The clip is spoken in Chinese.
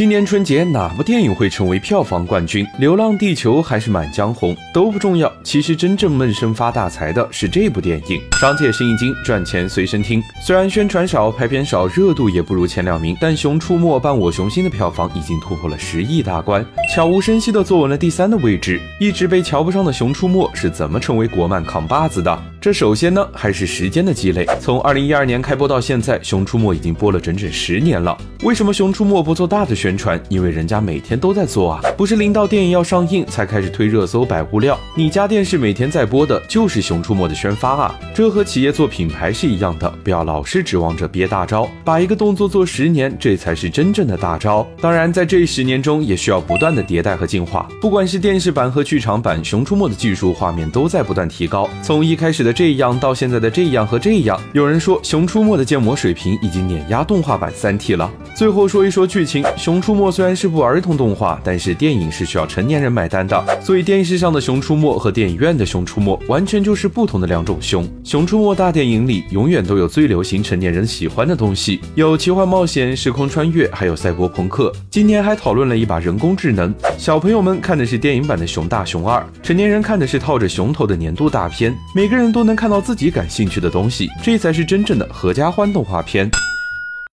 今年春节哪部电影会成为票房冠军？《流浪地球》还是《满江红》都不重要，其实真正闷声发大财的是这部电影。商界生意经，赚钱随身听。虽然宣传少、拍片少、热度也不如前两名，但《熊出没·伴我雄心》的票房已经突破了十亿大关，悄无声息地坐稳了第三的位置。一直被瞧不上的《熊出没》是怎么成为国漫扛把子的？这首先呢，还是时间的积累。从二零一二年开播到现在，《熊出没》已经播了整整十年了。为什么《熊出没》不做大的宣传？因为人家每天都在做啊，不是临到电影要上映才开始推热搜摆物料。你家电视每天在播的就是《熊出没》的宣发啊，这和企业做品牌是一样的，不要老是指望着憋大招，把一个动作做十年，这才是真正的大招。当然，在这十年中，也需要不断的迭代和进化。不管是电视版和剧场版，《熊出没》的技术画面都在不断提高。从一开始的这样到现在的这样和这样，有人说《熊出没》的建模水平已经碾压动画版《三体》了。最后说一说剧情，《熊出没》虽然是部儿童动画，但是电影是需要成年人买单的，所以电视上的《熊出没》和电影院的《熊出没》完全就是不同的两种熊。《熊出没》大电影里永远都有最流行成年人喜欢的东西，有奇幻冒险、时空穿越，还有赛博朋克。今年还讨论了一把人工智能。小朋友们看的是电影版的《熊大熊二》，成年人看的是套着熊头的年度大片。每个人都能看到自己感兴趣的东西，这才是真正的合家欢动画片。